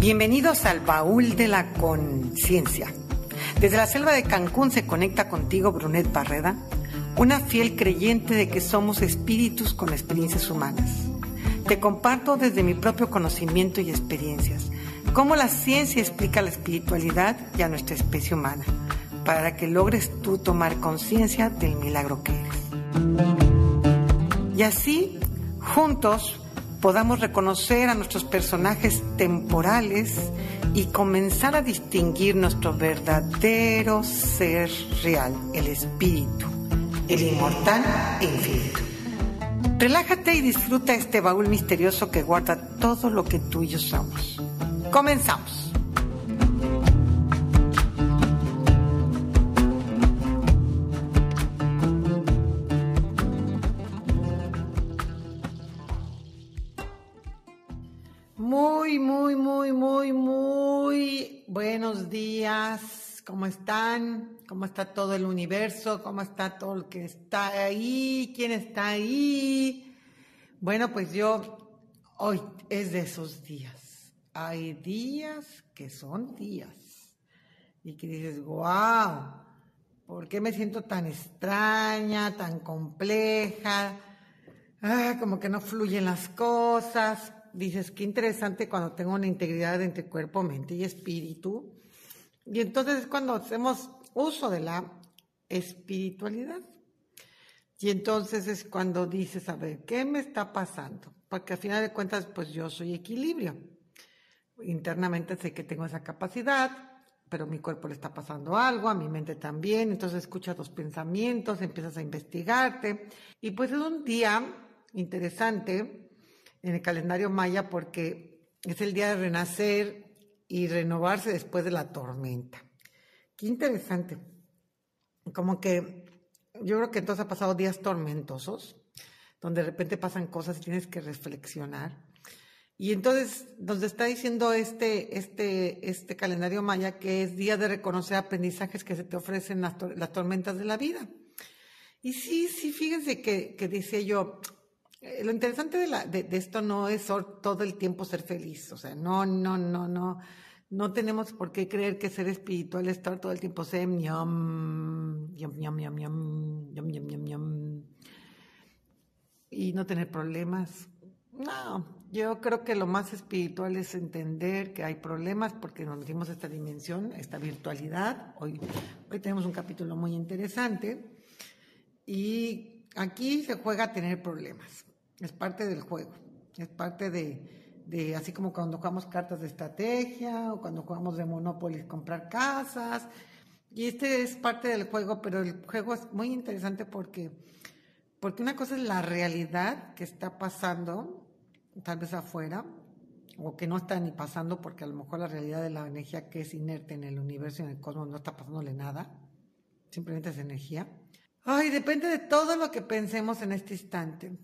Bienvenidos al baúl de la conciencia. Desde la selva de Cancún se conecta contigo Brunet Barreda, una fiel creyente de que somos espíritus con experiencias humanas. Te comparto desde mi propio conocimiento y experiencias cómo la ciencia explica la espiritualidad y a nuestra especie humana, para que logres tú tomar conciencia del milagro que eres. Y así, juntos, podamos reconocer a nuestros personajes temporales y comenzar a distinguir nuestro verdadero ser real, el espíritu, el inmortal e infinito. Relájate y disfruta este baúl misterioso que guarda todo lo que tú y yo somos. Comenzamos. Buenos días. ¿Cómo están? ¿Cómo está todo el universo? ¿Cómo está todo el que está ahí? ¿Quién está ahí? Bueno, pues yo hoy es de esos días. Hay días que son días. Y que dices, wow, ¿por qué me siento tan extraña, tan compleja? Ah, como que no fluyen las cosas dices, qué interesante cuando tengo una integridad entre cuerpo, mente y espíritu. Y entonces es cuando hacemos uso de la espiritualidad. Y entonces es cuando dices, a ver, ¿qué me está pasando? Porque al final de cuentas, pues yo soy equilibrio. Internamente sé que tengo esa capacidad, pero mi cuerpo le está pasando algo, a mi mente también. Entonces escuchas los pensamientos, empiezas a investigarte. Y pues es un día interesante en el calendario maya porque es el día de renacer y renovarse después de la tormenta. Qué interesante. Como que yo creo que entonces ha pasado días tormentosos, donde de repente pasan cosas y tienes que reflexionar. Y entonces nos está diciendo este, este, este calendario maya que es día de reconocer aprendizajes que se te ofrecen las, tormentas de la vida. Y sí, sí, fíjense que, que decía yo, eh, lo interesante de, de, esto no es todo el tiempo ser feliz, o sea, no, no, no, no, no tenemos por qué creer que ser espiritual es estar todo el tiempo sem, yum, yum, yum, yum, yum, yum, yum, yum, y no tener problemas. No, yo creo que lo más espiritual es entender que hay problemas porque nos metimos esta dimensión, esta virtualidad. Hoy, hoy tenemos un capítulo muy interesante y aquí se juega a tener problemas es parte del juego, es parte de, así como cuando jugamos cartas de estrategia o cuando jugamos de Monopoly, comprar casas. Y este es parte del juego, pero el juego es muy interesante porque, porque una cosa es la realidad que está pasando, tal vez afuera, o que no está ni pasando porque a lo mejor la realidad de la energía que es inerte en el universo y en el cosmos no está pasándole nada, simplemente es energía. Ay, depende de todo lo que pensemos en este instante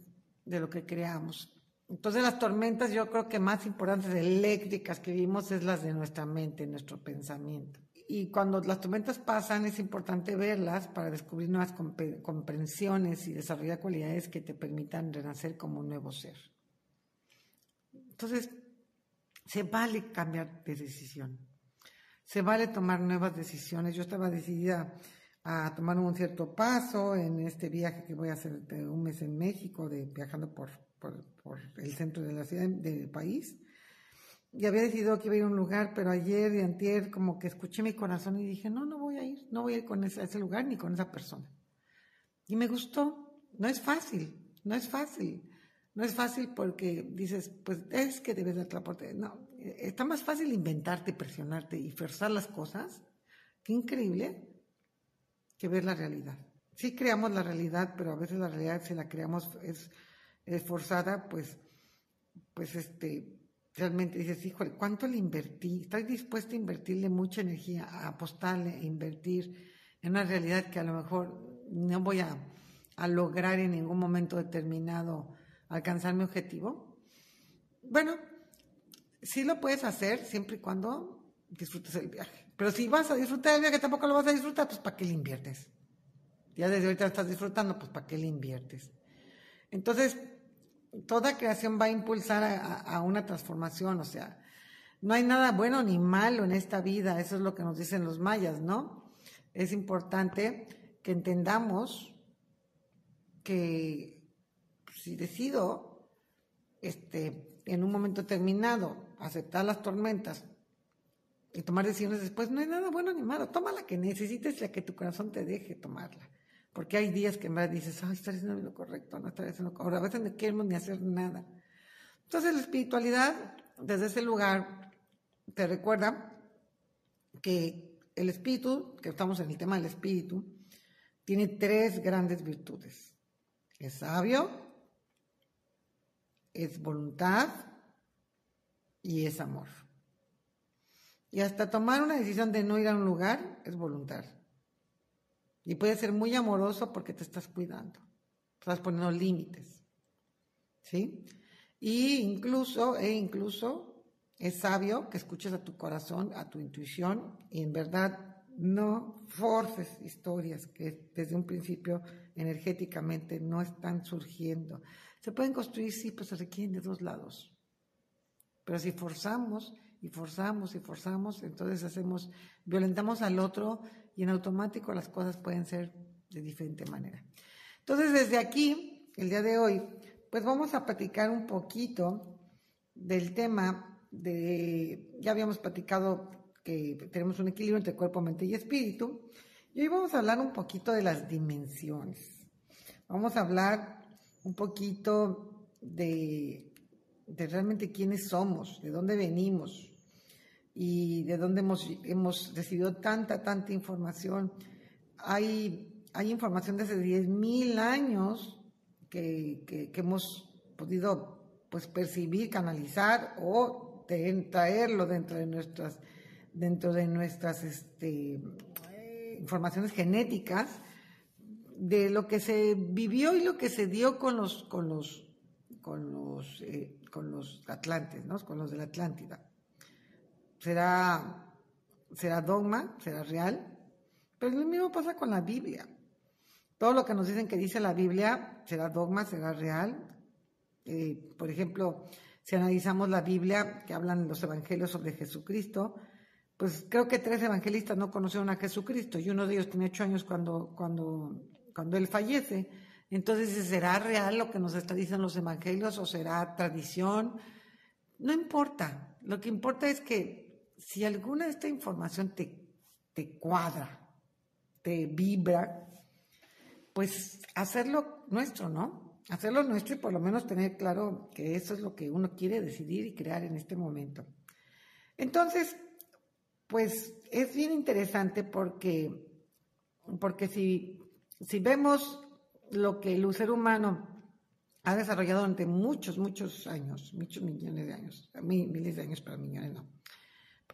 de lo que creamos. Entonces las tormentas yo creo que más importantes eléctricas que vimos es las de nuestra mente, nuestro pensamiento. Y cuando las tormentas pasan es importante verlas para descubrir nuevas comprensiones y desarrollar cualidades que te permitan renacer como un nuevo ser. Entonces, se vale cambiar de decisión. Se vale tomar nuevas decisiones. Yo estaba decidida a tomar un cierto paso en este viaje que voy a hacer de un mes en México, de viajando por, por, el centro de la ciudad del país. Y había decidido que iba a ir a un lugar, pero ayer y antier como que escuché mi corazón y dije, no, no voy a ir, no voy a ir con ese, a ese lugar ni con esa persona. Y me gustó, no es fácil, no es fácil. No es fácil porque dices, pues es que debes dar la No, está más fácil inventarte, presionarte y forzar las cosas. Qué increíble que ver la realidad. Sí creamos la realidad, pero a veces la realidad si la creamos es, forzada, pues, pues este, realmente dices, híjole, ¿cuánto le invertí? Estoy dispuesta a invertirle mucha energía, a apostarle, a invertir en una realidad que a lo mejor no voy a, a lograr en ningún momento determinado alcanzar mi objetivo. Bueno, sí lo puedes hacer siempre y cuando disfrutes el viaje. Pero si vas a disfrutar el viaje, tampoco lo vas a disfrutar, pues ¿para qué le inviertes? Ya desde ahorita estás disfrutando, pues ¿para qué le inviertes? Entonces, toda creación va a impulsar a, una transformación, o sea, No hay nada bueno ni malo en esta vida, eso es lo que nos dicen los mayas, ¿no? Es importante que entendamos que si decido este, en un momento determinado aceptar las tormentas y tomar decisiones después, no hay nada bueno ni malo. Toma la que necesites, la que tu corazón te deje tomarla. Porque hay días que verdad dices, ay, estoy haciendo lo correcto, no estoy haciendo lo correcto. A veces no queremos ni hacer nada. Entonces la espiritualidad, desde ese lugar, te recuerda que el espíritu, que estamos en el tema del espíritu, tiene tres grandes virtudes. Es sabio, es voluntad y es amor. Y hasta tomar una decisión de no ir a un lugar es voluntad. Y puede ser muy amoroso porque te estás cuidando, estás poniendo límites. ¿Sí? Y incluso, e incluso es sabio que escuches a tu corazón, a tu intuición, y en verdad no forces historias que desde un principio energéticamente no están surgiendo. Se pueden construir, sí, pero se requieren de dos lados. Pero si forzamos y forzamos y forzamos, entonces hacemos, violentamos al otro y en automático las cosas pueden ser de diferente manera. Entonces, desde aquí, el día de hoy, pues vamos a platicar un poquito del tema de, ya habíamos platicado que tenemos un equilibrio entre cuerpo, mente y espíritu, y hoy vamos a hablar un poquito de las dimensiones. Vamos a hablar un poquito de, de realmente quiénes somos, de dónde venimos, y de dónde hemos, hemos recibido tanta, tanta información. Hay, hay información de hace 10.000 años que, que, hemos podido pues, percibir, canalizar o traerlo dentro de nuestras, dentro de nuestras este, informaciones genéticas de lo que se vivió y lo que se dio con los, con los, con los, eh, con los atlantes, ¿no? con los de la Atlántida será, será dogma, será real, pero lo mismo pasa con la Biblia. Todo lo que nos dicen que dice la Biblia será dogma, será real. Eh, por ejemplo, si analizamos la Biblia, que hablan los evangelios sobre Jesucristo, pues creo que tres evangelistas no conocieron a Jesucristo y uno de ellos tiene ocho años cuando, cuando, cuando él fallece. Entonces, ¿será real lo que nos diciendo los evangelios o será tradición? No importa. Lo que importa es que si alguna de esta información te, te cuadra, te vibra, pues hacerlo nuestro, ¿no? Hacerlo nuestro y por lo menos tener claro que eso es lo que uno quiere decidir y crear en este momento. Entonces, pues es bien interesante porque, porque si, si vemos lo que el ser humano ha desarrollado durante muchos, muchos años, muchos millones de años, miles de años, para millones no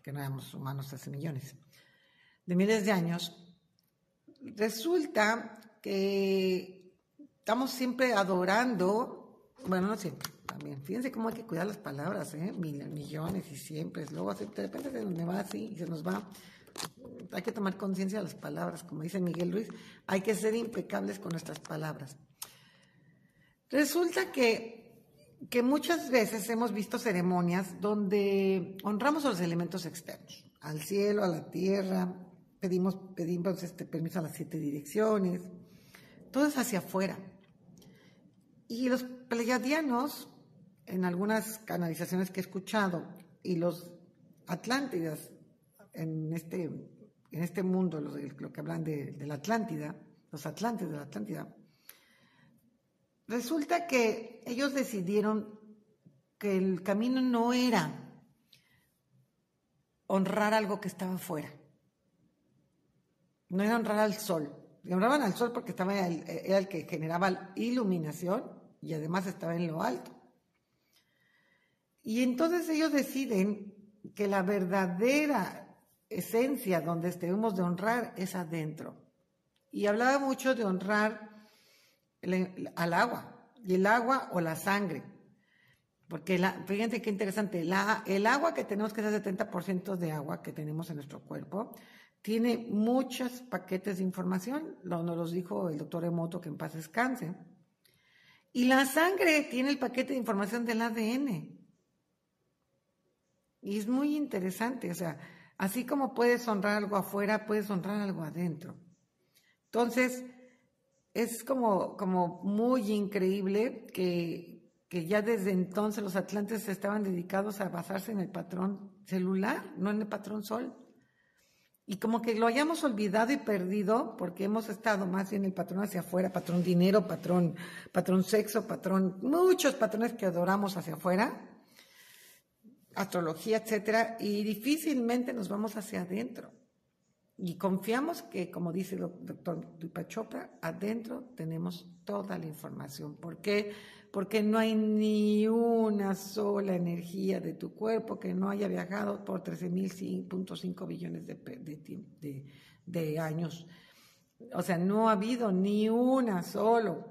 que no éramos humanos hace millones, de miles de años, resulta que estamos siempre adorando, bueno, no siempre, también, fíjense cómo hay que cuidar las palabras, ¿eh? millones y siempre, luego de repente de donde va así y se nos va, hay que tomar conciencia de las palabras, como dice Miguel Luis, hay que ser impecables con nuestras palabras. Resulta que que muchas veces hemos visto ceremonias donde honramos a los elementos externos, al cielo, a la tierra, pedimos, pedimos este permiso a las siete direcciones, todo es hacia afuera. Y los pleiadianos, en algunas canalizaciones que he escuchado, y los atlántidas en este, en este mundo, lo, lo que hablan de, de la Atlántida, los atlantes de la Atlántida, Resulta que ellos decidieron que el camino no era honrar algo que estaba fuera. No era honrar al sol. honraban al sol porque estaba era el que generaba iluminación y además estaba en lo alto. Y entonces ellos deciden que la verdadera esencia donde debemos de honrar es adentro. Y hablaba mucho de honrar al agua, y el agua o la sangre. Porque fíjense qué interesante, el agua que tenemos, que es el 70% de agua que tenemos en nuestro cuerpo, tiene muchos paquetes de información, lo, nos los dijo el doctor Emoto, que en paz descanse. Y la sangre tiene el paquete de información del ADN. Y es muy interesante, o sea, así como puedes honrar algo afuera, puedes honrar algo adentro. Entonces, es como, como muy increíble que, que ya desde entonces los atlantes estaban dedicados a basarse en el patrón celular, no en el patrón sol. Y como que lo hayamos olvidado y perdido porque hemos estado más bien el patrón hacia afuera, patrón dinero, patrón, patrón sexo, patrón, muchos patrones que adoramos hacia afuera, astrología, etcétera, y difícilmente nos vamos hacia adentro. Y confiamos que, como dice el doctor Dupa Chopra, adentro tenemos toda la información. ¿Por qué? Porque no hay ni una sola energía de tu cuerpo que no haya viajado por 13.5 billones de, de, de, años. O sea, no ha habido ni una, solo,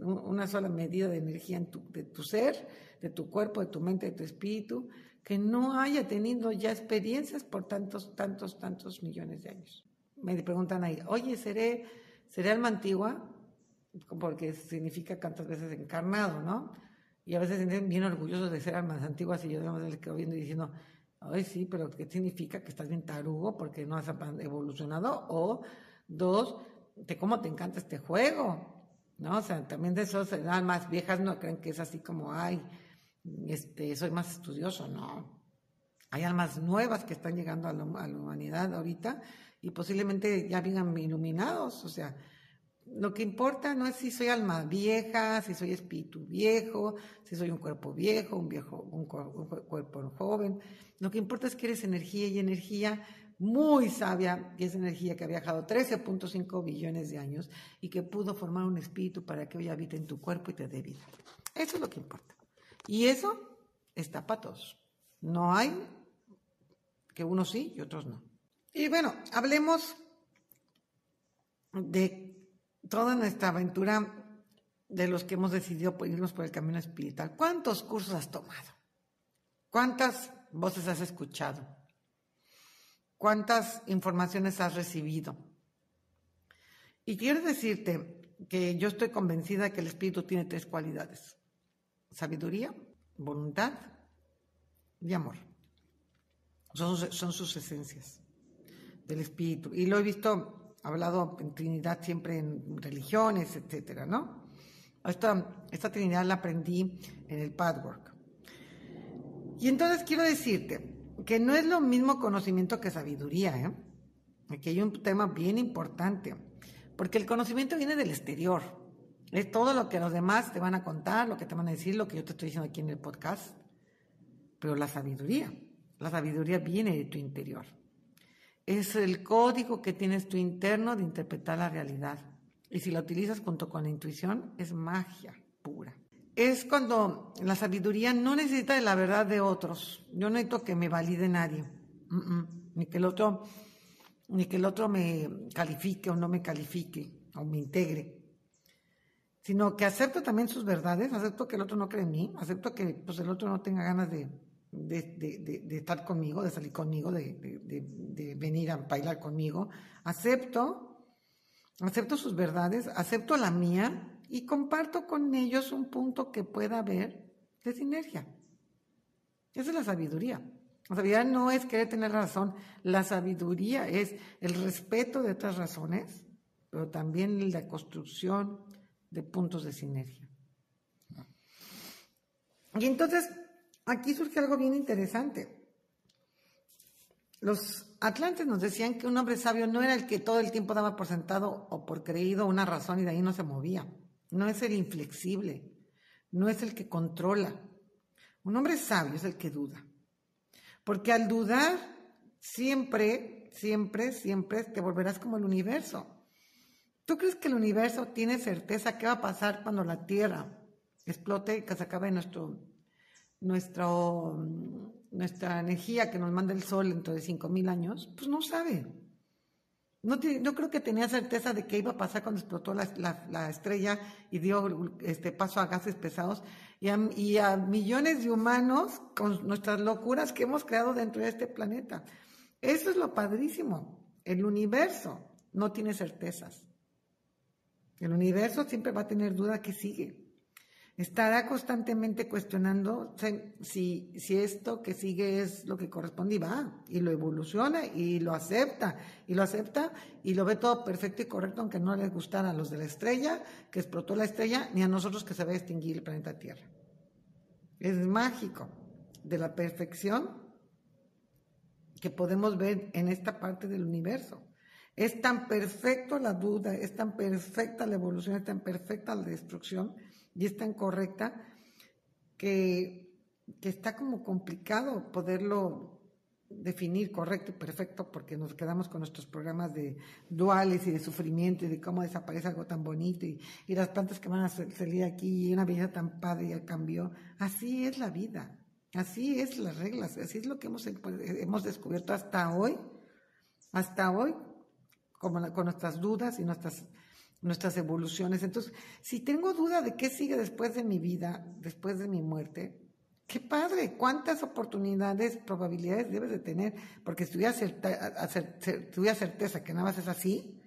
una sola medida de energía de tu ser, de tu cuerpo, de tu mente, de tu espíritu, que no haya tenido ya experiencias por tantos, tantos, tantos millones de años. Me preguntan ahí, oye, ¿seré, seré alma antigua? Porque significa tantas veces encarnado, ¿no? Y a veces se sienten bien orgullosos de ser almas antiguas y yo les quedo viendo y diciendo, ay, sí, pero ¿qué significa que estás bien tarugo porque no has evolucionado? O dos, de cómo te encanta este juego, ¿no? O sea, también de esos almas viejas no creen que es así como, ay, este, soy más estudioso, no. Hay almas nuevas que están llegando a, la humanidad ahorita y posiblemente ya vengan iluminados, o sea, lo que importa no es si soy alma vieja, si soy espíritu viejo, si soy un cuerpo viejo, un viejo, un, cuerpo joven. Lo que importa es que eres energía y energía muy sabia, y es energía que ha viajado 13.5 billones de años y que pudo formar un espíritu para que hoy habite en tu cuerpo y te dé vida. Eso es lo que importa. Y eso está para todos. No hay que unos sí y otros no. Y bueno, hablemos de toda nuestra aventura de los que hemos decidido irnos por el camino espiritual. ¿Cuántos cursos has tomado? ¿Cuántas voces has escuchado? ¿Cuántas informaciones has recibido? Y quiero decirte que yo estoy convencida que el espíritu tiene tres cualidades sabiduría, voluntad y amor. Son, sus esencias del espíritu. Y lo he visto hablado en Trinidad siempre en religiones, etcétera, ¿no? Esta, esta Trinidad la aprendí en el Padwork. Y entonces quiero decirte que no es lo mismo conocimiento que sabiduría, ¿eh? Aquí hay un tema bien importante, porque el conocimiento viene del exterior, es todo lo que los demás te van a contar, lo que te van a decir, lo que yo te estoy diciendo aquí en el podcast. Pero la sabiduría, la sabiduría viene de tu interior. Es el código que tienes tu interno de interpretar la realidad. Y si la utilizas junto con la intuición, es magia pura. Es cuando la sabiduría no necesita de la verdad de otros. Yo no necesito que me valide nadie. Ni que el otro, ni que el otro me califique o no me califique o me integre sino que acepto también sus verdades, acepto que el otro no cree en mí, acepto que pues, el otro no tenga ganas de, estar conmigo, de salir conmigo, de, venir a bailar conmigo, acepto, acepto sus verdades, acepto la mía y comparto con ellos un punto que pueda haber de sinergia. Esa es la sabiduría. La sabiduría no es querer tener razón, la sabiduría es el respeto de otras razones, pero también la construcción de puntos de sinergia. Y entonces, aquí surge algo bien interesante. Los atlantes nos decían que un hombre sabio no era el que todo el tiempo daba por sentado o por creído una razón y de ahí no se movía. No es el inflexible, no es el que controla. Un hombre sabio es el que duda. Porque al dudar, siempre, siempre, siempre te volverás como el universo. ¿Tú crees que el universo tiene certeza qué va a pasar cuando la Tierra explote y que se acabe nuestro, nuestra energía que nos manda el Sol dentro de 5.000 años? Pues no sabe. No, creo que tenía certeza de qué iba a pasar cuando explotó la, estrella y dio este paso a gases pesados y a millones de humanos con nuestras locuras que hemos creado dentro de este planeta. Eso es lo padrísimo. El universo no tiene certezas. El universo siempre va a tener duda que sigue. estará constantemente cuestionando si, si esto que sigue es lo que corresponde y va, y lo evoluciona y lo acepta, y lo acepta y lo ve todo perfecto y correcto, aunque no les gustara a los de la estrella, que explotó la estrella, ni a nosotros que se va a extinguir el planeta Tierra. Es mágico de la perfección que podemos ver en esta parte del universo. Es tan perfecto la duda, es tan perfecta la evolución, es tan perfecta la destrucción y es tan correcta que, está como complicado poderlo definir correcto y perfecto porque nos quedamos con nuestros programas de duales y de sufrimiento y de cómo desaparece algo tan bonito y, las plantas que van a salir aquí y una vida tan padre y el cambio. Así es la vida, así es las reglas, así es lo que hemos, hemos descubierto hasta hoy, hasta hoy, con nuestras dudas y nuestras nuestras evoluciones. Entonces, si tengo duda de qué sigue después de mi vida, después de mi muerte, qué padre, cuántas oportunidades, probabilidades debes de tener, porque si tuvieras certeza que nada más es así,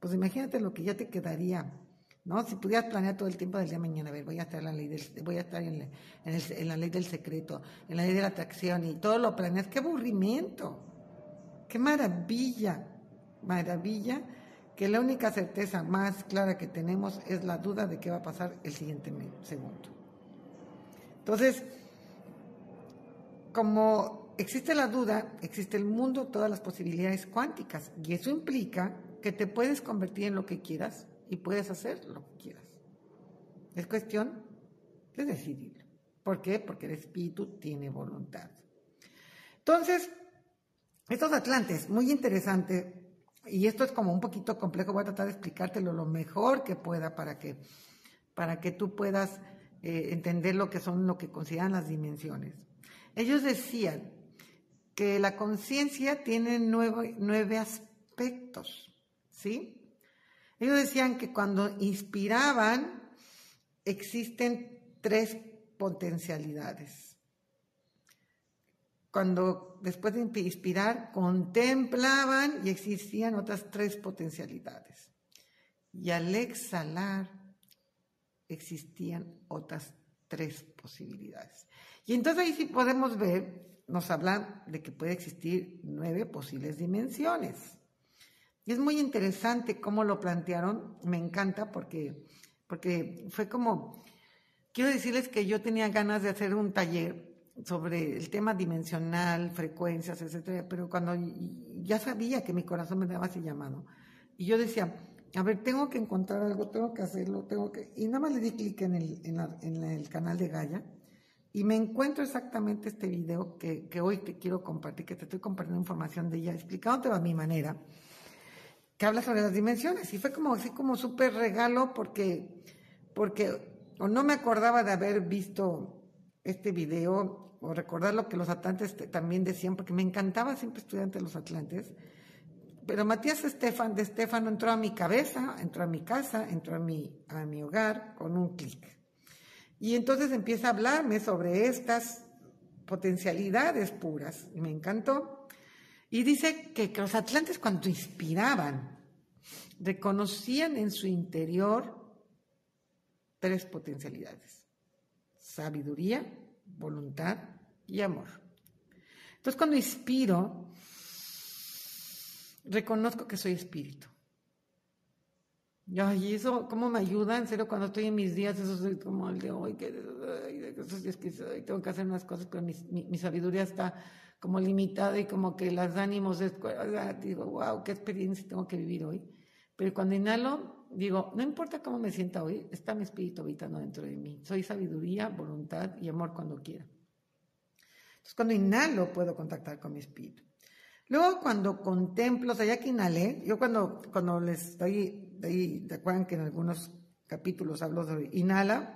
pues imagínate lo que ya te quedaría. ¿No? Si pudieras planear todo el tiempo del día de mañana, a ver, voy a estar, en la, ley del, voy a estar en, en la ley del secreto, en la ley de la atracción y todo lo planeas, qué aburrimiento, qué maravilla, maravilla que la única certeza más clara que tenemos es la duda de qué va a pasar el siguiente segundo. Entonces, como existe la duda, existe el mundo, todas las posibilidades cuánticas, y eso implica que te puedes convertir en lo que quieras y puedes hacer lo que quieras. Es cuestión de decidir. ¿Por qué? Porque el espíritu tiene voluntad. Entonces, estos atlantes, muy interesante, y esto es como un poquito complejo, voy a tratar de explicártelo lo mejor que pueda para que, para que tú puedas eh, entender lo que son, lo que consideran las dimensiones. Ellos decían que la conciencia tiene nueve, nueve aspectos, ¿sí? Ellos decían que cuando inspiraban existen tres potencialidades cuando después de inspirar contemplaban y existían otras tres potencialidades. Y al exhalar existían otras tres posibilidades. Y entonces ahí sí podemos ver, nos hablan de que puede existir nueve posibles dimensiones. Y es muy interesante cómo lo plantearon, me encanta porque, porque fue como, quiero decirles que yo tenía ganas de hacer un taller sobre el tema dimensional, frecuencias, etcétera, pero cuando ya sabía que mi corazón me daba ese llamado, y yo decía, a ver, tengo que encontrar algo, tengo que hacerlo, tengo que... Y nada más le di clic en el, en, el canal de Gaia y me encuentro exactamente este video que, que, hoy te quiero compartir, que te estoy compartiendo información de ella, explicándote a mi manera, que habla sobre las dimensiones. Y fue como así como súper regalo porque, porque o no me acordaba de haber visto este video o recordar lo que los atlantes también decían, porque me encantaba siempre estudiante de los atlantes. Pero Matías Estefan de Estefano entró a mi cabeza, entró a mi casa, entró a mi, a mi hogar con un clic. Y entonces empieza a hablarme sobre estas potencialidades puras, y me encantó. Y dice que, que los atlantes cuando inspiraban, reconocían en su interior tres potencialidades sabiduría, voluntad y amor. Entonces cuando inspiro, reconozco que soy espíritu. Y eso, ¿cómo me ayuda? En serio, cuando estoy en mis días, eso es como el de hoy, que, días que tengo que hacer unas cosas, pero mi, sabiduría está como limitada y como que los ánimos, es, digo, wow, qué experiencia tengo que vivir hoy. Pero cuando inhalo, digo, no importa cómo me sienta hoy, está mi espíritu habitando dentro de mí. Soy sabiduría, voluntad y amor cuando quiera. Entonces, cuando inhalo, puedo contactar con mi espíritu. Luego, cuando contemplo, o sea, ya que inhalé, yo cuando, cuando les estoy, ahí, acuerdan que en algunos capítulos hablo de inhala,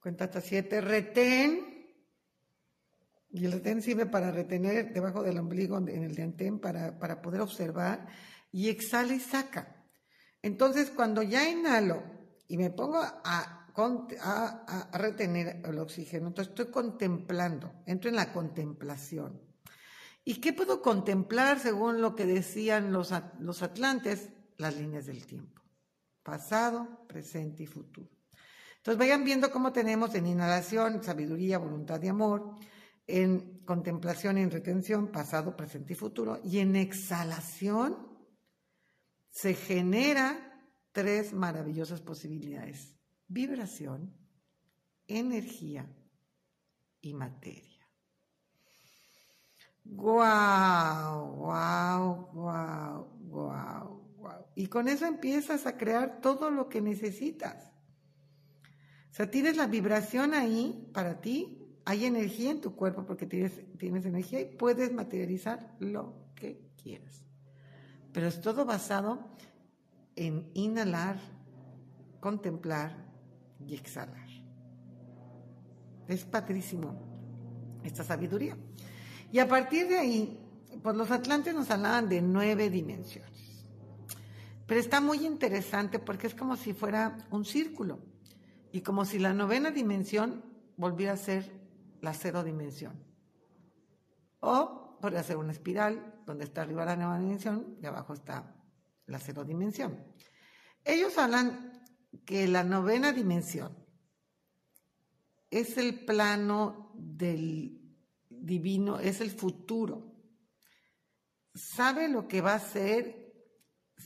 cuenta hasta siete, retén, y el retén sirve para retener debajo del ombligo, en el diantén, para, para poder observar, y exhala y saca. Entonces, cuando ya inhalo y me pongo a, retener el oxígeno, entonces estoy contemplando, entro en la contemplación. ¿Y qué puedo contemplar según lo que decían los, los atlantes? Las líneas del tiempo, pasado, presente y futuro. Entonces vayan viendo cómo tenemos en inhalación sabiduría, voluntad y amor, en contemplación en retención, pasado, presente y futuro, y en exhalación se genera tres maravillosas posibilidades, vibración, energía y materia. ¡Guau! ¡Guau! ¡Guau! ¡Guau! ¡Guau! Y con eso empiezas a crear todo lo que necesitas. O sea, tienes la vibración ahí para ti, hay energía en tu cuerpo porque tienes, tienes energía y puedes materializar lo que quieras. Pero es todo basado en inhalar, contemplar y exhalar. Es padrísimo esta sabiduría. Y a partir de ahí, pues los atlantes nos hablaban de nueve dimensiones. Pero está muy interesante porque es como si fuera un círculo. Y como si la novena dimensión volviera a ser la cero dimensión. O podría ser una espiral donde está arriba la nueva dimensión y abajo está la cero dimensión. Ellos hablan que la novena dimensión es el plano del divino, es el futuro. Sabe lo que va a ser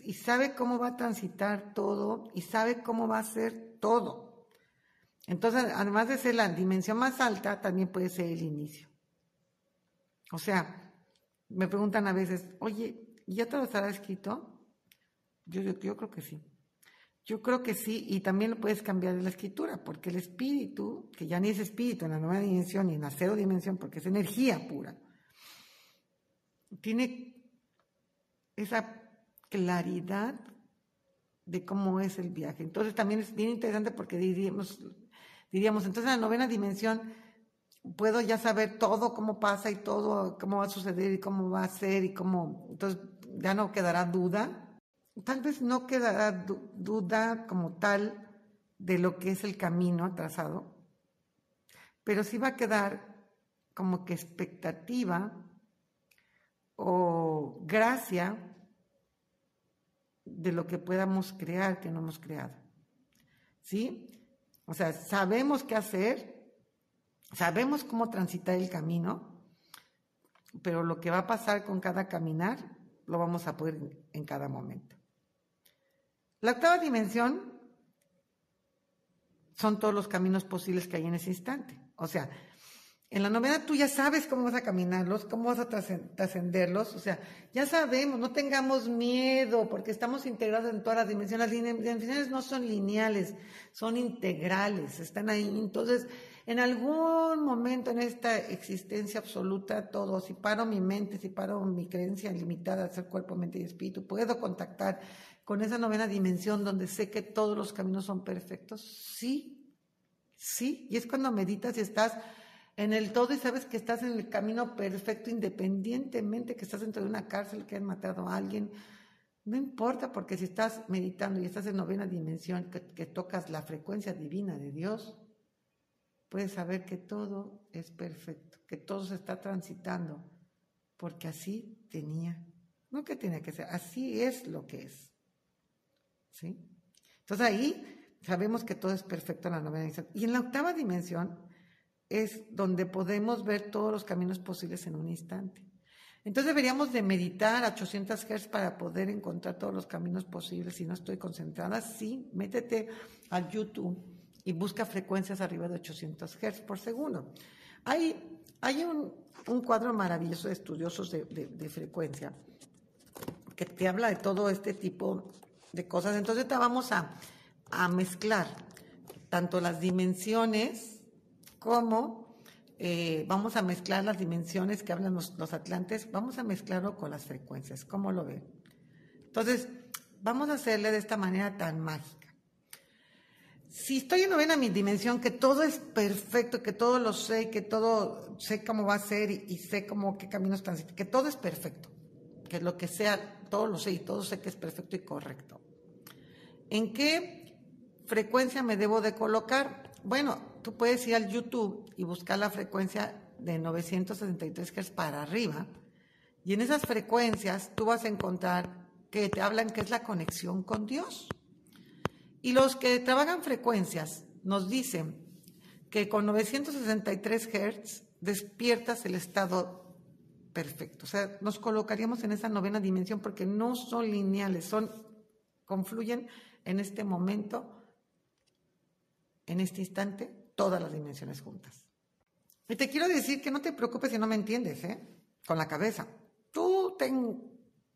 y sabe cómo va a transitar todo y sabe cómo va a ser todo. Entonces, además de ser la dimensión más alta, también puede ser el inicio. O sea, me preguntan a veces, oye, ¿ya te lo estará escrito? Yo, yo, creo que sí. Yo creo que sí, y también lo puedes cambiar en la escritura, porque el espíritu, que ya ni es espíritu en la nueva dimensión ni en la cero dimensión, porque es energía pura, tiene esa claridad de cómo es el viaje. Entonces también es bien interesante porque diríamos, diríamos, entonces en la novena dimensión puedo ya saber todo cómo pasa y todo cómo va a suceder y cómo va a ser y cómo, entonces ya no quedará duda. Tal vez no quedará duda como tal de lo que es el camino trazado, pero sí va a quedar como que expectativa o gracia de lo que podamos crear que no hemos creado. ¿Sí? O sea, sabemos qué hacer, sabemos cómo transitar el camino, pero lo que va a pasar con cada caminar lo vamos a poder en cada momento. La octava dimensión son todos los caminos posibles que hay en ese instante. O sea, en la novena tú ya sabes cómo vas a caminarlos, cómo vas a trascenderlos, o sea, ya sabemos, no tengamos miedo porque estamos integrados en todas las dimensiones. Las dimensiones no son lineales, son integrales, están ahí. Entonces, en algún momento en esta existencia absoluta, todo, si paro mi mente, si paro mi creencia limitada a ser cuerpo, mente y espíritu, puedo contactar con esa novena dimensión donde sé que todos los caminos son perfectos. Sí, sí, y es cuando meditas y estás en el todo y sabes que estás en el camino perfecto independientemente que estás dentro de una cárcel, que han matado a alguien. No importa porque si estás meditando y estás en novena dimensión, que, que tocas la frecuencia divina de Dios, puedes saber que todo es perfecto, que todo se está transitando, porque así tenía, no que tenía que ser, así es lo que es. ¿Sí? Entonces ahí sabemos que todo es perfecto en la novena dimensión. Y en la octava dimensión, es donde podemos ver todos los caminos posibles en un instante. Entonces deberíamos de meditar a 800 Hz para poder encontrar todos los caminos posibles. Si no estoy concentrada, sí, métete a YouTube y busca frecuencias arriba de 800 Hz por segundo. Hay, hay un, cuadro maravilloso de estudiosos de, frecuencia que te habla de todo este tipo de cosas. Entonces te vamos a, a mezclar tanto las dimensiones, cómo eh, vamos a mezclar las dimensiones que hablan los, atlantes, vamos a mezclarlo con las frecuencias, ¿cómo lo ven? Entonces, vamos a hacerle de esta manera tan mágica. Si estoy en novena mi dimensión, que todo es perfecto, que todo lo sé, que todo sé cómo va a ser y, sé cómo qué caminos transitar, que todo es perfecto, que lo que sea, todo lo sé y todo sé que es perfecto y correcto. ¿En qué frecuencia me debo de colocar? Bueno, tú puedes ir al YouTube y buscar la frecuencia de 963 Hz para arriba, y en esas frecuencias tú vas a encontrar que te hablan que es la conexión con Dios. Y los que trabajan frecuencias nos dice que con 963 Hz despiertas el estado perfecto. O sea, nos colocaríamos en esa novena dimensión porque no son lineales, son confluyen en este momento, en este instante, todas las dimensiones juntas. Y te quiero decir que no te preocupes si no me entiendes, ¿eh? Con la cabeza. Tú ten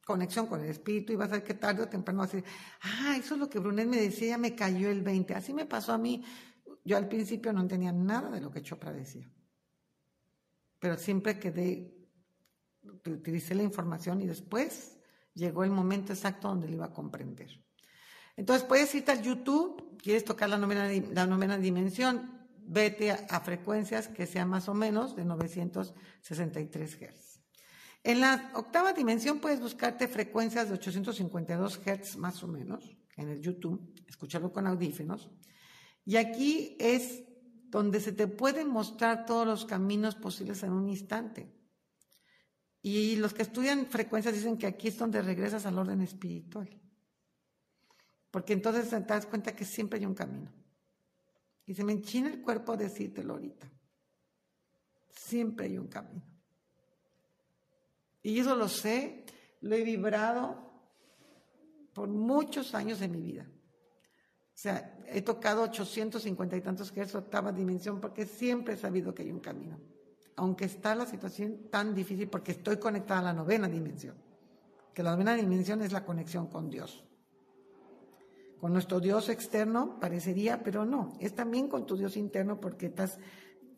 conexión con el espíritu y vas a ver que tarde o temprano vas a decir, ah, eso es lo que Brunet me decía, ya me cayó el 20. Así me pasó a mí. Yo al principio no entendía nada de lo que Chopra decía. Pero siempre quedé, utilicé la información y después llegó el momento exacto donde lo iba a comprender. Entonces puedes irte al YouTube, quieres tocar la novena, la novena dimensión, vete a, frecuencias que sean más o menos de 963 Hz. En la octava dimensión puedes buscarte frecuencias de 852 Hz más o menos en el YouTube, escucharlo con audífonos. Y aquí es donde se te pueden mostrar todos los caminos posibles en un instante. Y los que estudian frecuencias dicen que aquí es donde regresas al orden espiritual. Porque entonces te das cuenta que siempre hay un camino. Y se me enchina el cuerpo decírtelo ahorita. Siempre hay un camino. Y eso lo sé, lo he vibrado por muchos años de mi vida. O sea, he tocado 850 y tantos hertz, octava dimensión, porque siempre he sabido que hay un camino. Aunque está la situación tan difícil, porque estoy conectada a la novena dimensión. Que la novena dimensión es la conexión con Dios. Con nuestro Dios externo parecería, pero no, es también con tu Dios interno porque estás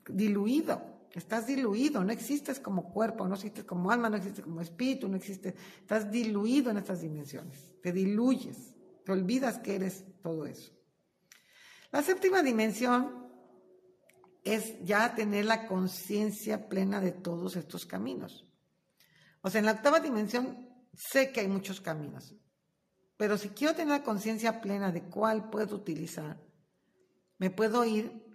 diluido, estás diluido, no existes como cuerpo, no existes como alma, no existes como espíritu, no existes, estás diluido en estas dimensiones, te diluyes, te olvidas que eres todo eso. La séptima dimensión es ya tener la conciencia plena de todos estos caminos. O sea, en la octava dimensión sé que hay muchos caminos, pero si quiero tener conciencia plena de cuál puedo utilizar, me puedo ir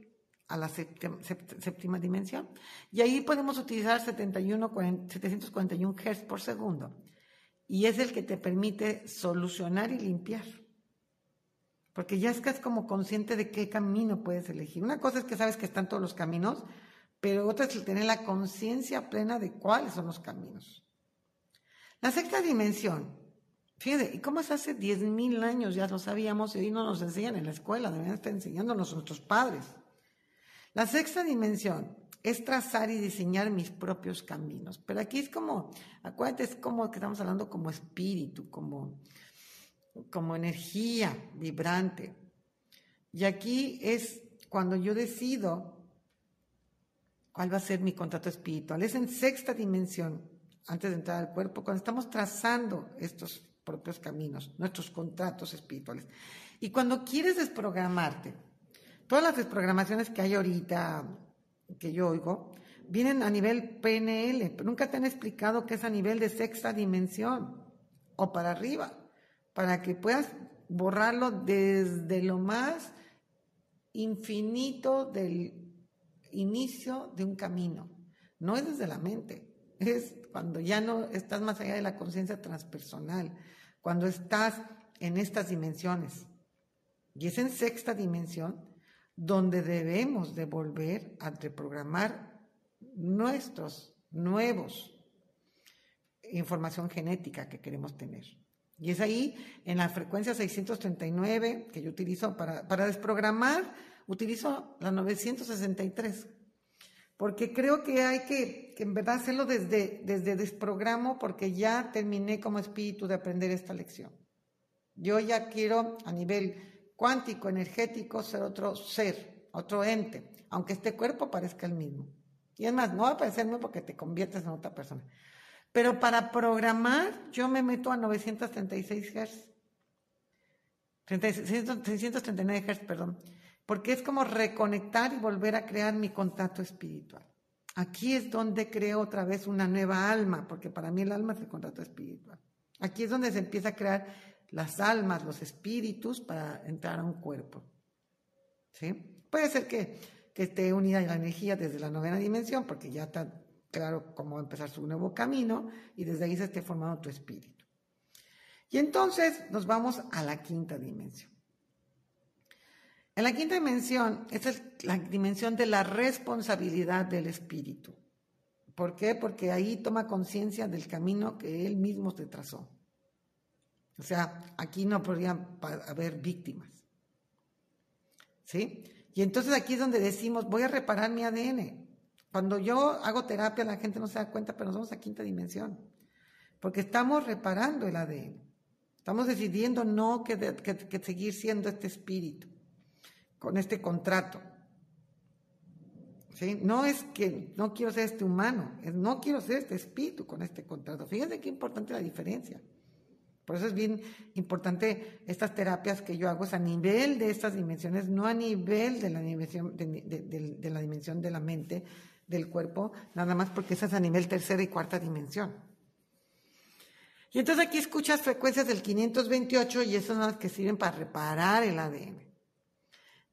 a la séptima, dimensión. Y ahí podemos utilizar 71, 741 Hz por segundo. Y es el que te permite solucionar y limpiar. Porque ya estás como consciente de qué camino puedes elegir. Una cosa es que sabes que están todos los caminos, pero otra es tener la conciencia plena de cuáles son los caminos. La sexta dimensión Fíjate, ¿y cómo es hace 10.000 años? Ya lo sabíamos y hoy no nos enseñan en la escuela, deberían estar enseñándonos nuestros padres. La sexta dimensión es trazar y diseñar mis propios caminos. Pero aquí es como, acuérdate, es como que estamos hablando como espíritu, como, como energía vibrante. Y aquí es cuando yo decido cuál va a ser mi contrato espiritual. Es en sexta dimensión, antes de entrar al cuerpo, cuando estamos trazando estos propios caminos, nuestros contratos espirituales. Y cuando quieres desprogramarte, todas las desprogramaciones que hay ahorita, que yo oigo, vienen a nivel PNL, pero nunca te han explicado que es a nivel de sexta dimensión o para arriba, para que puedas borrarlo desde lo más infinito del inicio de un camino. No es desde la mente, es cuando ya no estás más allá de la conciencia transpersonal, cuando estás en estas dimensiones. Y es en sexta dimensión donde debemos de volver a reprogramar nuestros nuevos información genética que queremos tener. Y es ahí, en la frecuencia 639 que yo utilizo para, para desprogramar, utilizo la 963 porque creo que hay que, en verdad hacerlo desde, desde desprogramo, porque ya terminé como espíritu de aprender esta lección. Yo ya quiero a nivel cuántico, energético, ser otro ser, otro ente, aunque este cuerpo parezca el mismo. Y es más, no va a parecer el mismo porque te conviertes en otra persona. Pero para programar, yo me meto a 936 Hz. 639 Hz, perdón porque es como reconectar y volver a crear mi contacto espiritual. Aquí es donde creo otra vez una nueva alma, porque para mí el alma es el contacto espiritual. Aquí es donde se empieza a crear las almas, los espíritus para entrar a un cuerpo. ¿Sí? Puede ser que, que esté unida la energía desde la novena dimensión, porque ya está claro cómo empezar su nuevo camino y desde ahí se esté formando tu espíritu. Y entonces nos vamos a la quinta dimensión. En la quinta dimensión, esta es la dimensión de la responsabilidad del espíritu. ¿Por qué? Porque ahí toma conciencia del camino que él mismo se trazó. O sea, aquí no podría haber víctimas. ¿Sí? Y entonces aquí es donde decimos, voy a reparar mi ADN. Cuando yo hago terapia, la gente no se da cuenta, pero nos vamos a quinta dimensión. Porque estamos reparando el ADN. Estamos decidiendo no que, que seguir siendo este espíritu, con este contrato. No es que no quiero ser este humano, no quiero ser este espíritu con este contrato. Fíjense qué importante la diferencia. Por eso es bien importante estas terapias que yo hago es a nivel de estas dimensiones, no a nivel de la dimensión de, la dimensión de la mente, del cuerpo, nada más porque esa es a nivel tercera y cuarta dimensión. Y entonces aquí escuchas frecuencias del 528 y esas son las que sirven para reparar el ADN.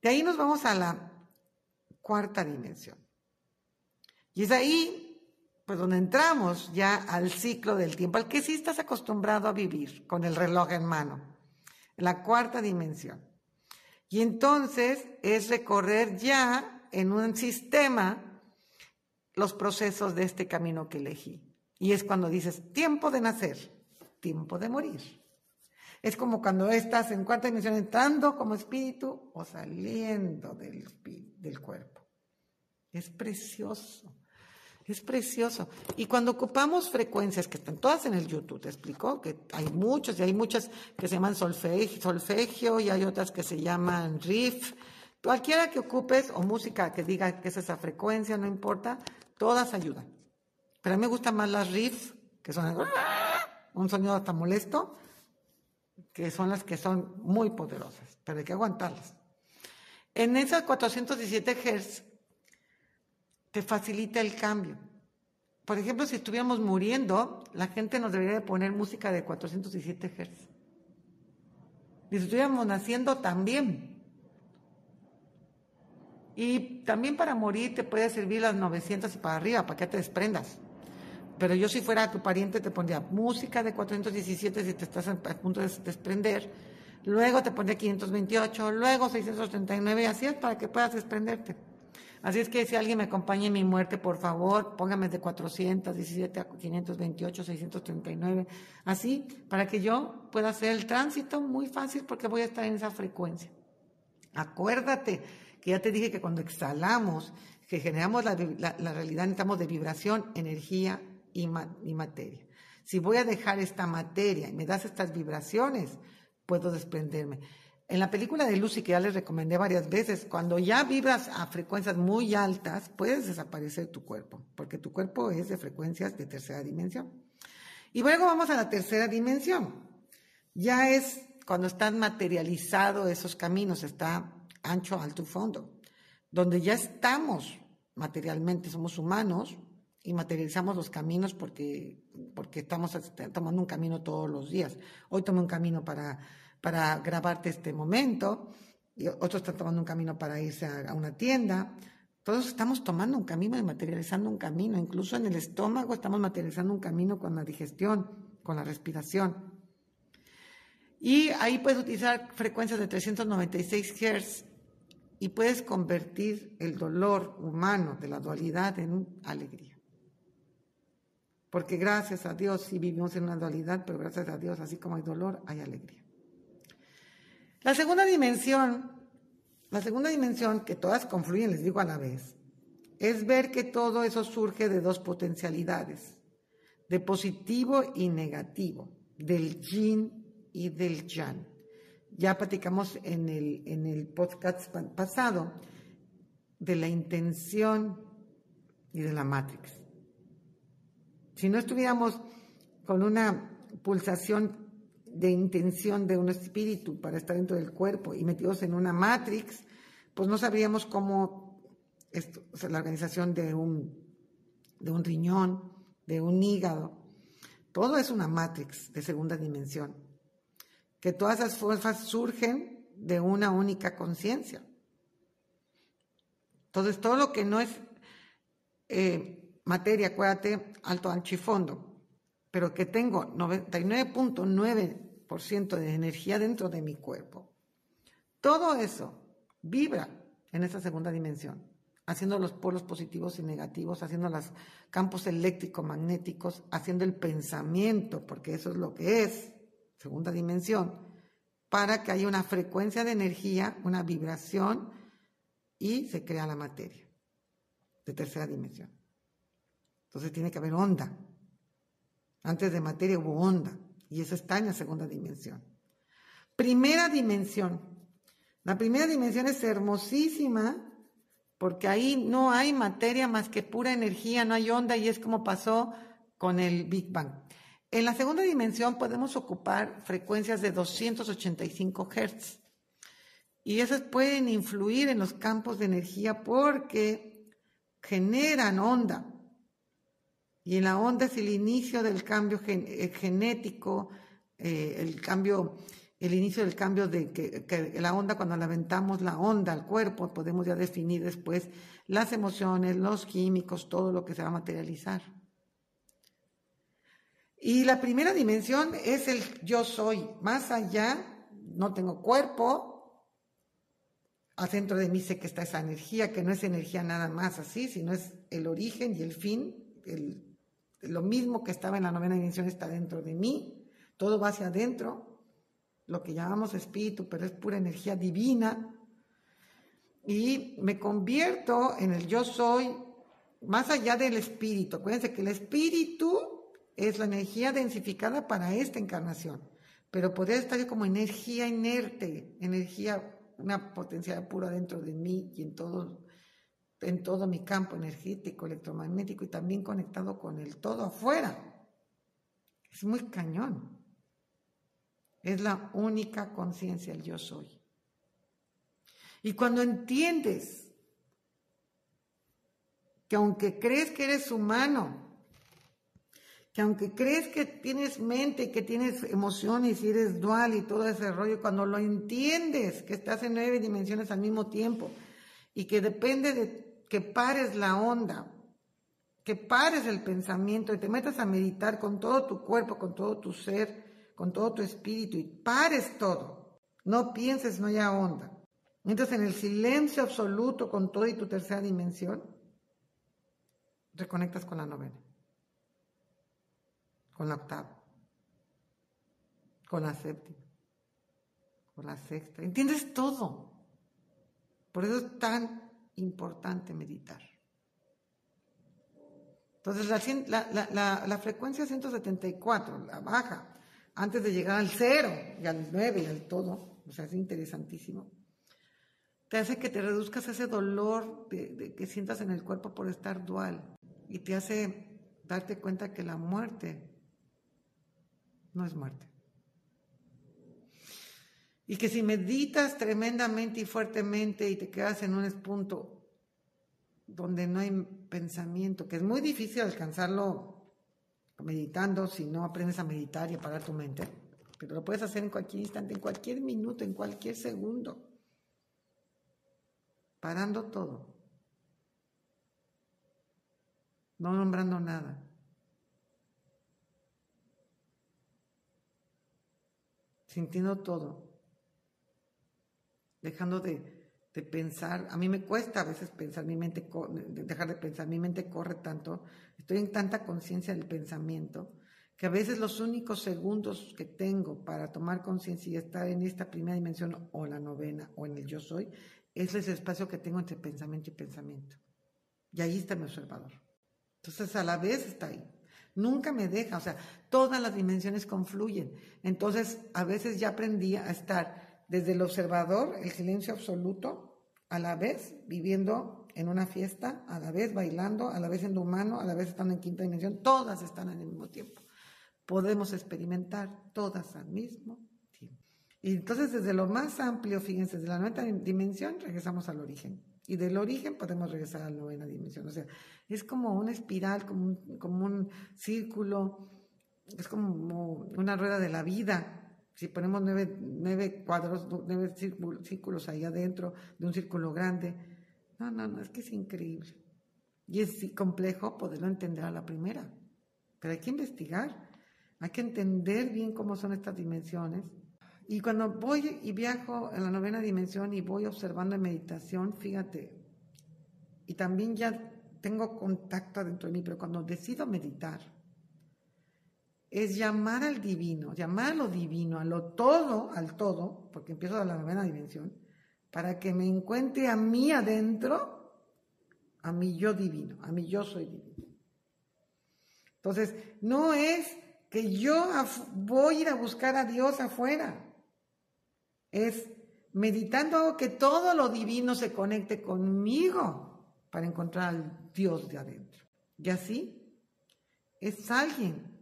De ahí nos vamos a la cuarta dimensión. Y es ahí, pues, donde entramos ya al ciclo del tiempo, al que sí estás acostumbrado a vivir con el reloj en mano, la cuarta dimensión. Y entonces es recorrer ya en un sistema los procesos de este camino que elegí. Y es cuando dices, tiempo de nacer, tiempo de morir. Es como cuando estás en cuarta dimensión entrando como espíritu o saliendo del, del cuerpo. Es precioso. Es precioso. Y cuando ocupamos frecuencias que están todas en el YouTube, te explicó que hay muchos y hay muchas que se llaman solfegio, solfegio y hay otras que se llaman riff. Cualquiera que ocupes o música que diga que es esa frecuencia, no importa, todas ayudan. Pero a mí me gustan más las riff, que son un sonido hasta molesto, que son las que son muy poderosas, pero hay que aguantarlas. En esas 417 Hz te facilita el cambio. Por ejemplo, si estuviéramos muriendo, la gente nos debería de poner música de 417 Hz. Y si estuviéramos naciendo, también. Y también para morir te puede servir las 900 y para arriba, para que te desprendas. Pero yo si fuera tu pariente te pondría música de 417 si te estás a punto de desprender. Luego te pondría 528, luego 639 y así es para que puedas desprenderte. Así es que si alguien me acompaña en mi muerte, por favor, póngame de 417 a 528, 639, así, para que yo pueda hacer el tránsito muy fácil porque voy a estar en esa frecuencia. Acuérdate que ya te dije que cuando exhalamos, que generamos la, realidad, necesitamos de vibración, energía y, y materia. Si voy a dejar esta materia y me das estas vibraciones, puedo desprenderme. En la película de Lucy, que ya les recomendé varias veces, cuando ya vibras a frecuencias muy altas, puedes desaparecer tu cuerpo, porque tu cuerpo es de frecuencias de tercera dimensión. Y luego vamos a la tercera dimensión. Ya es cuando están materializados esos caminos, está ancho, alto y fondo, donde ya estamos materialmente, somos humanos y materializamos los caminos porque, porque estamos tomando un camino todos los días. Hoy tomo un camino para para grabarte este momento, y otros están tomando un camino para irse a, una tienda. Todos estamos tomando un camino y materializando un camino. Incluso en el estómago estamos materializando un camino con la digestión, con la respiración. Y ahí puedes utilizar frecuencias de 396 Hz y puedes convertir el dolor humano de la dualidad en alegría. Porque gracias a Dios sí vivimos en una dualidad, pero gracias a Dios, así como hay dolor, hay alegría. La segunda dimensión, la segunda dimensión, que todas confluyen, les digo a la vez, es ver que todo eso surge de dos potencialidades, de positivo y negativo, del yin y del yang. Ya platicamos en el, en el podcast pasado de la intención y de la matrix. Si no estuviéramos con una pulsación de intención de un espíritu para estar dentro del cuerpo y metidos en una matrix, pues no sabríamos cómo esto, la organización de un, de un riñón, de un hígado, todo es una matrix de segunda dimensión, que todas esas fuerzas surgen de una única conciencia. Entonces, todo lo que no es eh, materia, acuérdate, alto, ancho y fondo, pero que tengo 99.9% de energía dentro de mi cuerpo. Todo eso vibra en esa segunda dimensión, haciendo los polos positivos y negativos, haciendo los campos eléctrico-magnéticos, haciendo el pensamiento, porque eso es lo que es, segunda dimensión, para que haya una frecuencia de energía, una vibración y se crea la materia de tercera dimensión. Entonces tiene que haber onda. Antes de materia hubo onda y eso está en la segunda dimensión. Primera dimensión. La primera dimensión es hermosísima porque ahí no hay materia más que pura energía, no hay onda y es como pasó con el Big Bang. En la segunda dimensión podemos ocupar frecuencias de 285 Hz y esas pueden influir en los campos de energía porque generan onda. Y en la onda es el inicio del cambio eh, genético, eh, el cambio, el inicio del cambio de que, la onda, cuando la aventamos la onda al cuerpo, podemos ya definir después las emociones, los químicos, todo lo que se va a materializar. Y la primera dimensión es el yo soy. Más allá, no tengo cuerpo. Al centro de mí sé que está esa energía, que no es energía nada más así, sino es el origen y el fin, el lo mismo que estaba en la novena dimensión está dentro de mí, todo va hacia adentro, lo que llamamos espíritu, pero es pura energía divina. Y me convierto en el yo soy más allá del espíritu. Acuérdense que el espíritu es la energía densificada para esta encarnación, pero podría estar como energía inerte, energía, una potencial pura dentro de mí y en todos en todo mi campo energético, electromagnético y también conectado con el todo afuera. Es muy cañón. Es la única conciencia, el yo soy. Y cuando entiendes que aunque crees que eres humano, que aunque crees que tienes mente, que tienes emociones y eres dual y todo ese rollo, cuando lo entiendes, que estás en nueve dimensiones al mismo tiempo y que depende de que pares la onda, que pares el pensamiento y te metas a meditar con todo tu cuerpo, con todo tu ser, con todo tu espíritu y pares todo. No pienses, no haya onda. Mientras en el silencio absoluto con todo y tu tercera dimensión, reconectas con la novena, con la octava, con la séptima, con la sexta. Entiendes todo. Por eso es tan importante meditar. Entonces, la, frecuencia 174, la baja, antes de llegar al cero y al 9 y al todo, o sea, es interesantísimo, te hace que te reduzcas ese dolor que sientas en el cuerpo por estar dual y te hace darte cuenta que la muerte no es muerte. Y que si meditas tremendamente y fuertemente y te quedas en un punto donde no hay pensamiento, que es muy difícil alcanzarlo meditando si no aprendes a meditar y a parar tu mente, pero lo puedes hacer en cualquier instante, en cualquier minuto, en cualquier segundo, parando todo, no nombrando nada. sintiendo todo dejando de, pensar. A mí me cuesta a veces pensar, mi mente, dejar de pensar, mi mente corre tanto, estoy en tanta conciencia del pensamiento, que a veces los únicos segundos que tengo para tomar conciencia y estar en esta primera dimensión o la novena o en el yo soy, es ese espacio que tengo entre pensamiento y pensamiento. Y ahí está mi observador. Entonces a la vez está ahí. Nunca me deja, o sea, todas las dimensiones confluyen. Entonces a veces ya aprendí a estar desde el observador, el silencio absoluto, a la vez viviendo en una fiesta, a la vez bailando, a la vez siendo humano, a la vez estando en quinta dimensión, todas están al mismo tiempo. Podemos experimentar todas al mismo tiempo. Y entonces desde lo más amplio, fíjense, desde la novena dimensión regresamos al origen. Y del origen podemos regresar a la novena dimensión. O sea, es como una espiral, como un, como un círculo, es como una rueda de la vida si ponemos nueve, cuadros, nueve círculos ahí adentro de un círculo grande, no, no, no, es que es increíble. Y es complejo poderlo entender a la primera. Pero hay que investigar, hay que entender bien cómo son estas dimensiones. Y cuando voy y viajo en la novena dimensión y voy observando en meditación, fíjate, y también ya tengo contacto dentro de mí, pero cuando decido meditar, es llamar al divino, llamar a lo divino, a lo todo, al todo, porque empiezo de la novena dimensión, para que me encuentre a mí adentro, a mi yo divino, a mi yo soy divino. Entonces, no es que yo voy a ir a buscar a Dios afuera, es meditando hago que todo lo divino se conecte conmigo para encontrar al Dios de adentro. Y así es alguien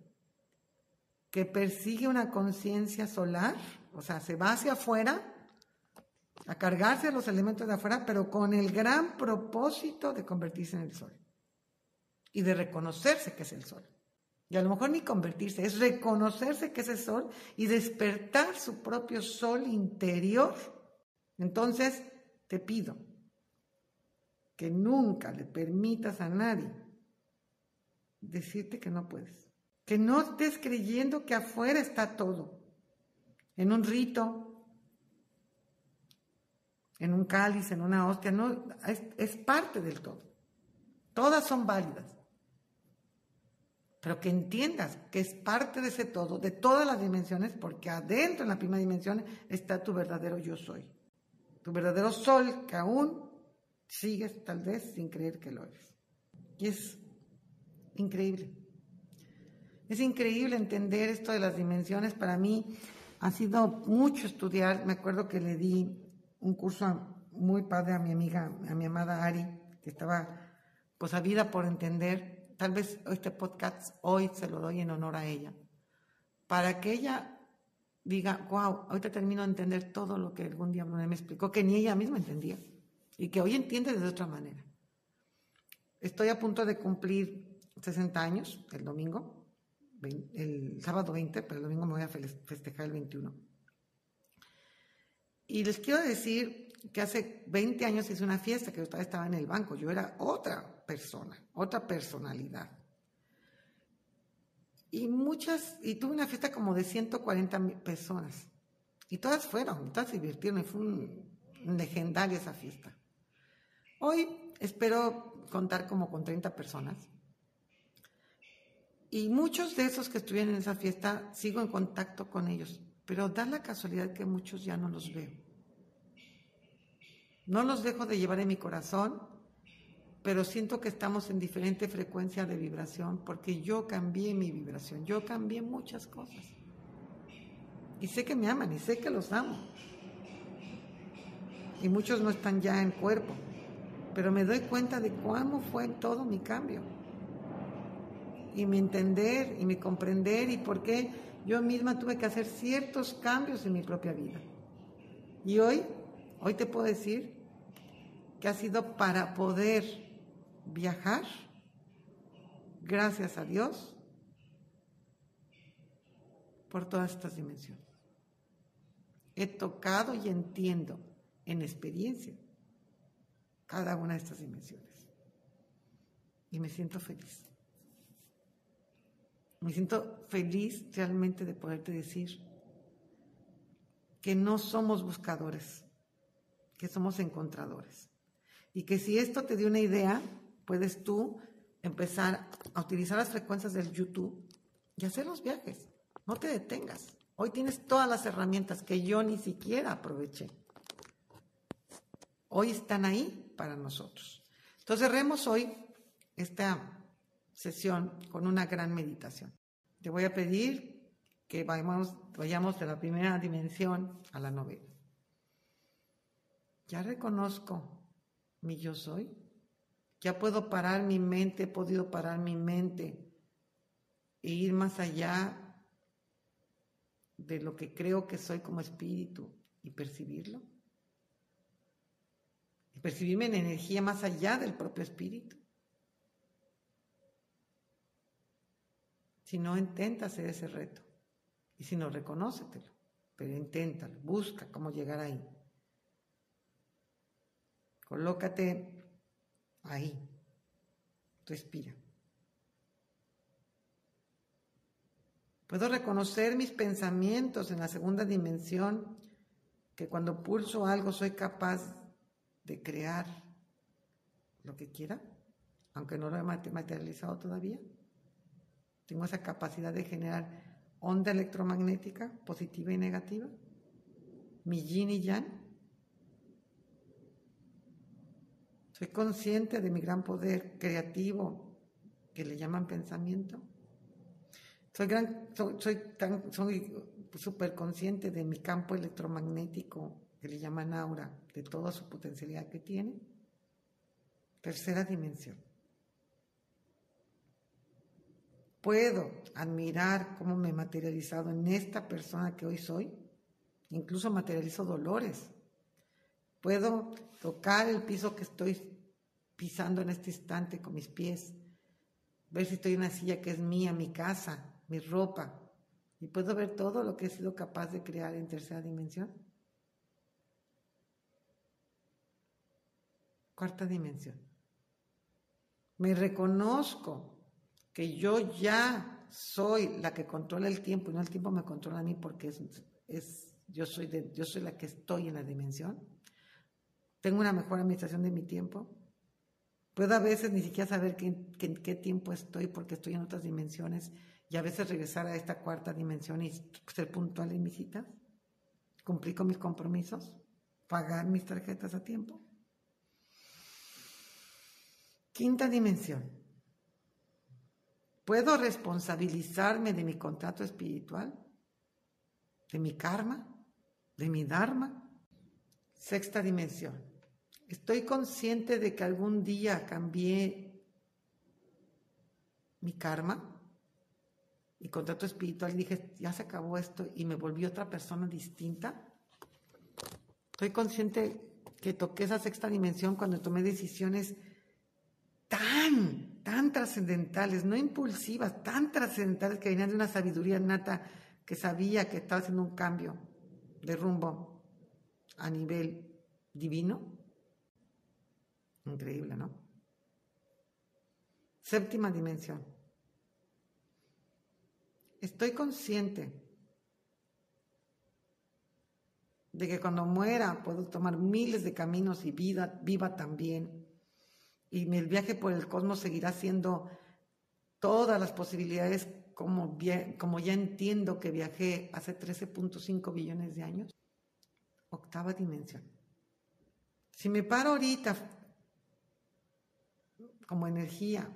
que persigue una conciencia solar, o sea, se va hacia afuera a cargarse los elementos de afuera, pero con el gran propósito de convertirse en el sol y de reconocerse que es el sol. Y a lo mejor ni convertirse, es reconocerse que es el sol y despertar su propio sol interior. Entonces, te pido que nunca le permitas a nadie decirte que no puedes. Que no estés creyendo que afuera está todo. En un rito, en un cáliz, en una hostia, no, es, parte del todo. Todas son válidas pero que entiendas que es parte de ese todo, de todas las dimensiones, porque adentro en la primera dimensión está tu verdadero yo soy, tu verdadero sol que aún sigues tal vez sin creer que lo eres. Y es increíble. Es increíble entender esto de las dimensiones. Para mí ha sido mucho estudiar. Me acuerdo que le di un curso muy padre a mi amiga, a mi amada Ari, que estaba pues a vida por entender tal vez este podcast hoy se lo doy en honor a ella, para que ella diga, wow, ahorita termino de entender todo lo que algún día me explicó, que ni ella misma entendía, y que hoy entiende de otra manera. Estoy a punto de cumplir 60 años el domingo, el sábado 20, pero el domingo me voy a festejar el 21. Y les quiero decir que hace 20 años hice una fiesta, que yo estaba en el banco, yo era otra persona, otra personalidad. Y muchas, y tuve una fiesta como de 140 personas. Y todas fueron, todas se divirtieron, y fue un, legendaria esa fiesta. Hoy espero contar como con 30 personas. Y muchos de esos que estuvieron en esa fiesta sigo en contacto con ellos, pero da la casualidad que muchos ya no los veo. No los dejo de llevar en mi corazón, pero siento que estamos en diferente frecuencia de vibración porque yo cambié mi vibración, yo cambié muchas cosas. Y sé que me aman y sé que los amo. Y muchos no están ya en cuerpo, pero me doy cuenta de cómo fue todo mi cambio. Y mi entender y mi comprender y por qué yo misma tuve que hacer ciertos cambios en mi propia vida. Y hoy, hoy te puedo decir que ha sido para poder viajar, gracias a Dios, por todas estas dimensiones. He tocado y entiendo en experiencia cada una de estas dimensiones. Y me siento feliz. Me siento feliz realmente de poderte decir que no somos buscadores, que somos encontradores. Y que si esto te dio una idea, puedes tú empezar a utilizar las frecuencias del YouTube y hacer los viajes. No te detengas. Hoy tienes todas las herramientas que yo ni siquiera aproveché. Hoy están ahí para nosotros. Entonces cerremos hoy esta sesión con una gran meditación. Te voy a pedir que vayamos, de la primera dimensión a la novena. Ya reconozco mi yo soy. Ya puedo parar mi mente, he podido parar mi mente e ir más allá de lo que creo que soy como espíritu y percibirlo. Y percibirme en energía más allá del propio espíritu. Si no, intenta hacer ese reto. Y si no, reconócetelo. Pero inténtalo, busca cómo llegar ahí. Colócate Ahí. Respira. Puedo reconocer mis pensamientos en la segunda dimensión, que cuando pulso algo soy capaz de crear lo que quiera, aunque no lo he materializado todavía. Tengo esa capacidad de generar onda electromagnética positiva y negativa, mi yin y yang. Soy consciente de mi gran poder creativo que le llaman pensamiento. Soy, gran, soy, tan, soy súper consciente de mi campo electromagnético que le llaman aura, de toda su potencialidad que tiene. Tercera dimensión. Puedo admirar cómo me he materializado en esta persona que hoy soy. Incluso materializo dolores. Puedo tocar el piso que estoy pisando en este instante con mis pies. Ver si estoy en una silla que es mía, mi casa, mi ropa, y puedo ver todo lo que he sido capaz de crear en tercera dimensión. Cuarta dimensión. Me reconozco que yo ya soy la que controla el tiempo y no el tiempo me controla a mí porque es, es yo, soy yo soy la que estoy en la dimensión. Tengo una mejor administración de mi tiempo. Puedo a veces ni siquiera saber en qué tiempo estoy porque estoy en otras dimensiones y a veces regresar a esta cuarta dimensión y ser puntual en mis citas, cumplir con mis compromisos, pagar mis tarjetas a tiempo. Quinta dimensión. ¿Puedo responsabilizarme de mi contrato espiritual? ¿De mi karma? ¿De mi dharma? Sexta dimensión. Estoy consciente de que algún día cambié mi karma y contrato espiritual y dije, ya se acabó esto y me volví otra persona distinta. Estoy consciente que toqué esa sexta dimensión cuando tomé decisiones tan, tan trascendentales, no impulsivas, tan trascendentales que venían de una sabiduría nata que sabía que estaba haciendo un cambio de rumbo a nivel divino. Increíble, ¿no? Séptima dimensión Estoy consciente de que cuando muera puedo tomar miles de caminos y vida viva también. Y el viaje por el cosmos seguirá siendo todas las posibilidades como, como ya entiendo que viajé hace 13.5 billones de años. Octava dimensión. Si me paro ahorita como energía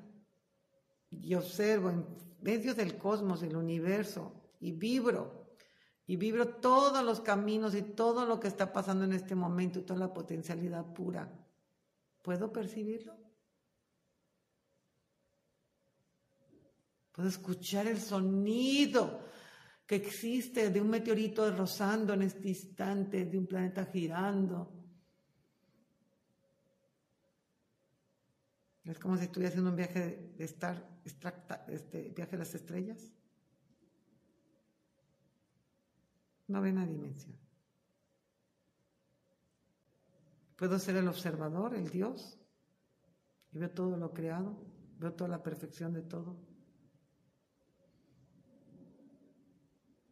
y observo en medio del cosmos, del universo, y vibro, y vibro todos los caminos y todo lo que está pasando en este momento y toda la potencialidad pura. ¿Puedo percibirlo? Puedo escuchar el sonido que existe de un meteorito rozando en este instante, de un planeta girando. Es como si estuviera haciendo un viaje de estar extracta, este viaje a las estrellas. Novena dimensión. Puedo ser el observador, el Dios, y veo todo lo creado, veo toda la perfección de todo.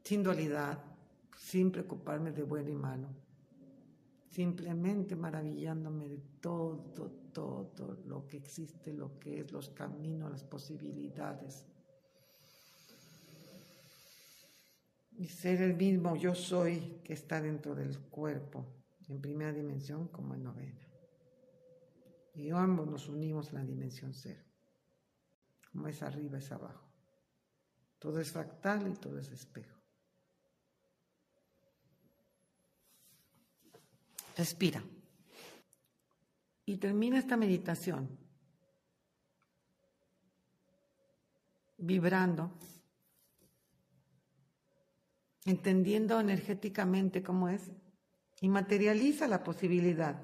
Sin dualidad, sin preocuparme de bueno y malo simplemente maravillándome de todo, todo lo que existe, lo que es, los caminos, las posibilidades. Y ser el mismo yo soy que está dentro del cuerpo, en primera dimensión como en novena. Y ambos nos unimos en la dimensión cero, como es arriba es abajo. Todo es fractal y todo es espejo. Respira. Y termina esta meditación vibrando, entendiendo energéticamente cómo es, y materializa la posibilidad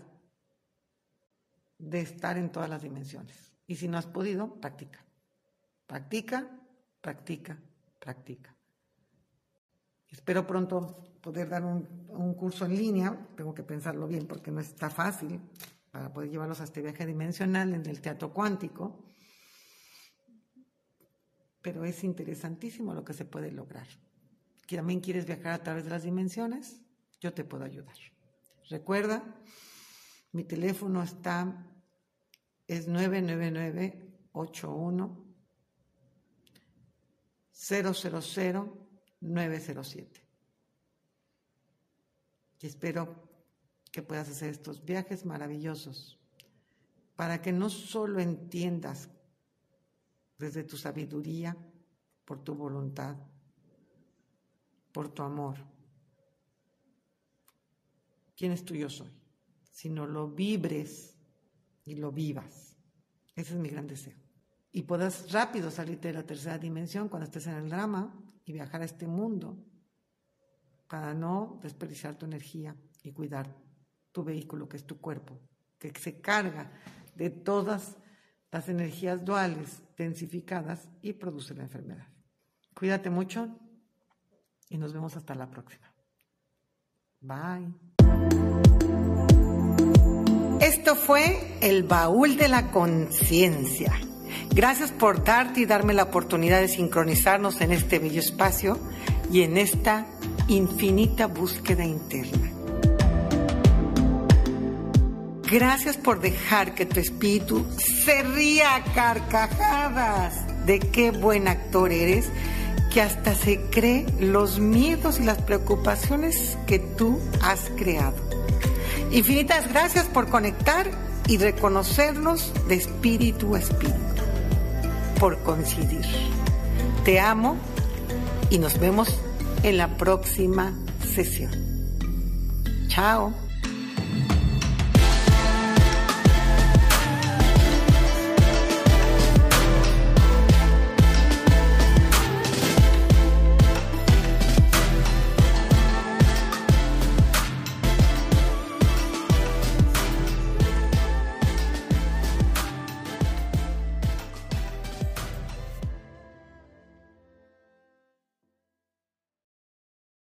de estar en todas las dimensiones. Y si no has podido, practica. Practica, practica, practica. Espero pronto poder dar un, curso en línea, tengo que pensarlo bien porque no está fácil para poder llevarlos a este viaje dimensional en el teatro cuántico. pero es interesantísimo lo que se puede lograr. También quieres viajar a través de las dimensiones, yo te puedo ayudar. Recuerda, mi teléfono está, es 999-81 000-907. Y espero que puedas hacer estos viajes maravillosos para que no solo entiendas desde tu sabiduría, por tu voluntad, por tu amor, quién es tu yo soy, sino lo vibres y lo vivas. Ese es mi gran deseo. Y puedas rápido salirte de la tercera dimensión cuando estés en el drama y viajar a este mundo para no desperdiciar tu energía y cuidar tu vehículo, que es tu cuerpo, que se carga de todas las energías duales densificadas y produce la enfermedad. Cuídate mucho y nos vemos hasta la próxima. Bye. Esto fue el baúl de la conciencia. Gracias por darte y darme la oportunidad de sincronizarnos en este bello espacio y en esta infinita búsqueda interna. Gracias por dejar que tu espíritu se ría a carcajadas de qué buen actor eres, que hasta se cree los miedos y las preocupaciones que tú has creado. Infinitas gracias por conectar y reconocernos de espíritu a espíritu, por coincidir. Te amo y nos vemos en la próxima sesión. Chao.